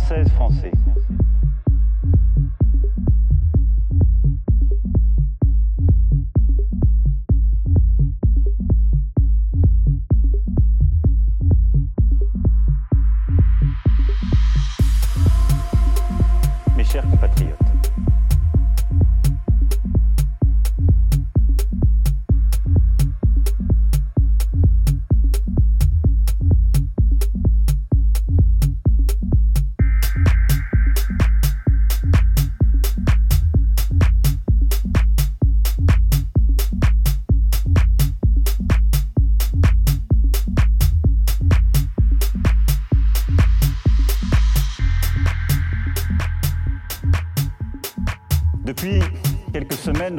Françaises, Français. Depuis quelques semaines,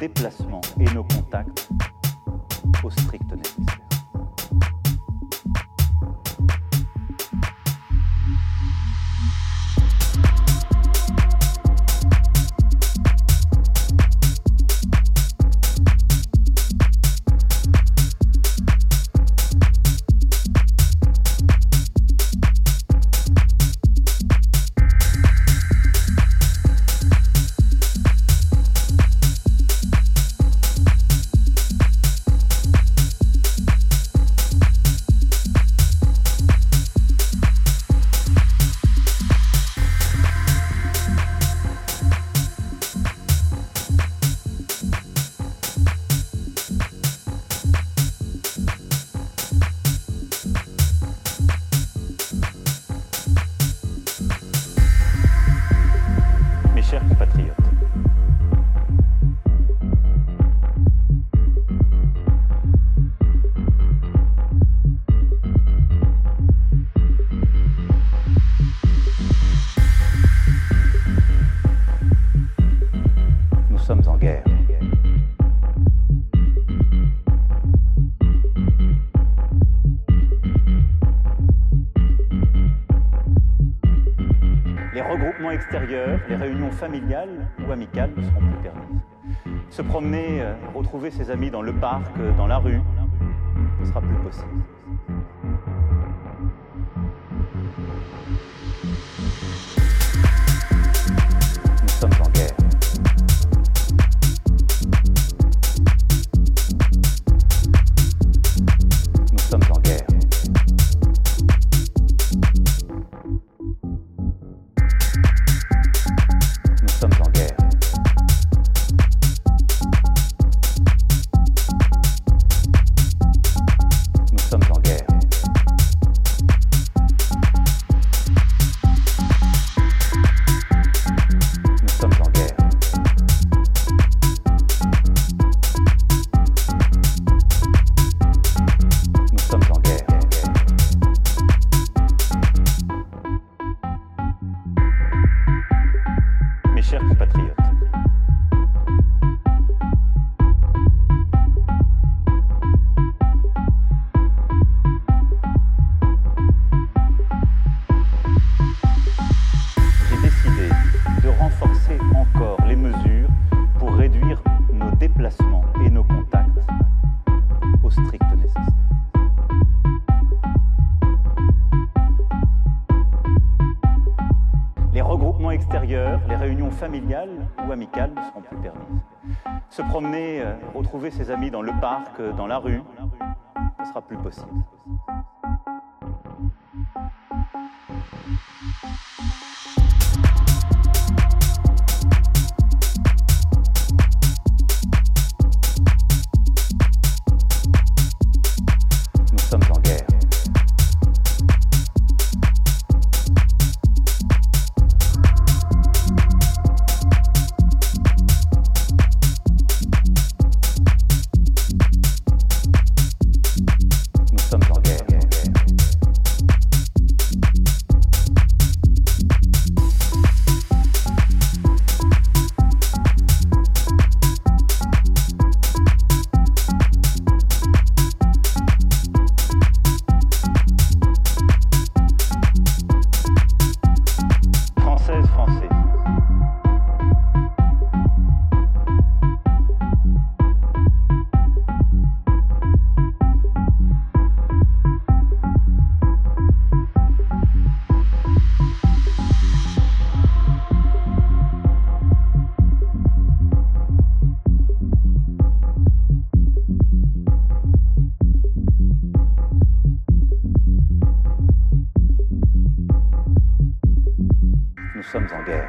déplacements et nos contacts au strict nécessaire. Les regroupements extérieurs, les réunions familiales ou amicales ne seront plus permises. Se promener, euh, retrouver ses amis dans le parc, euh, dans la rue, ne sera plus possible. Familiales ou amicales ne seront plus permises. Se promener, euh, retrouver ses amis dans le parc, euh, dans la rue, ne sera plus possible. Nous sommes en guerre.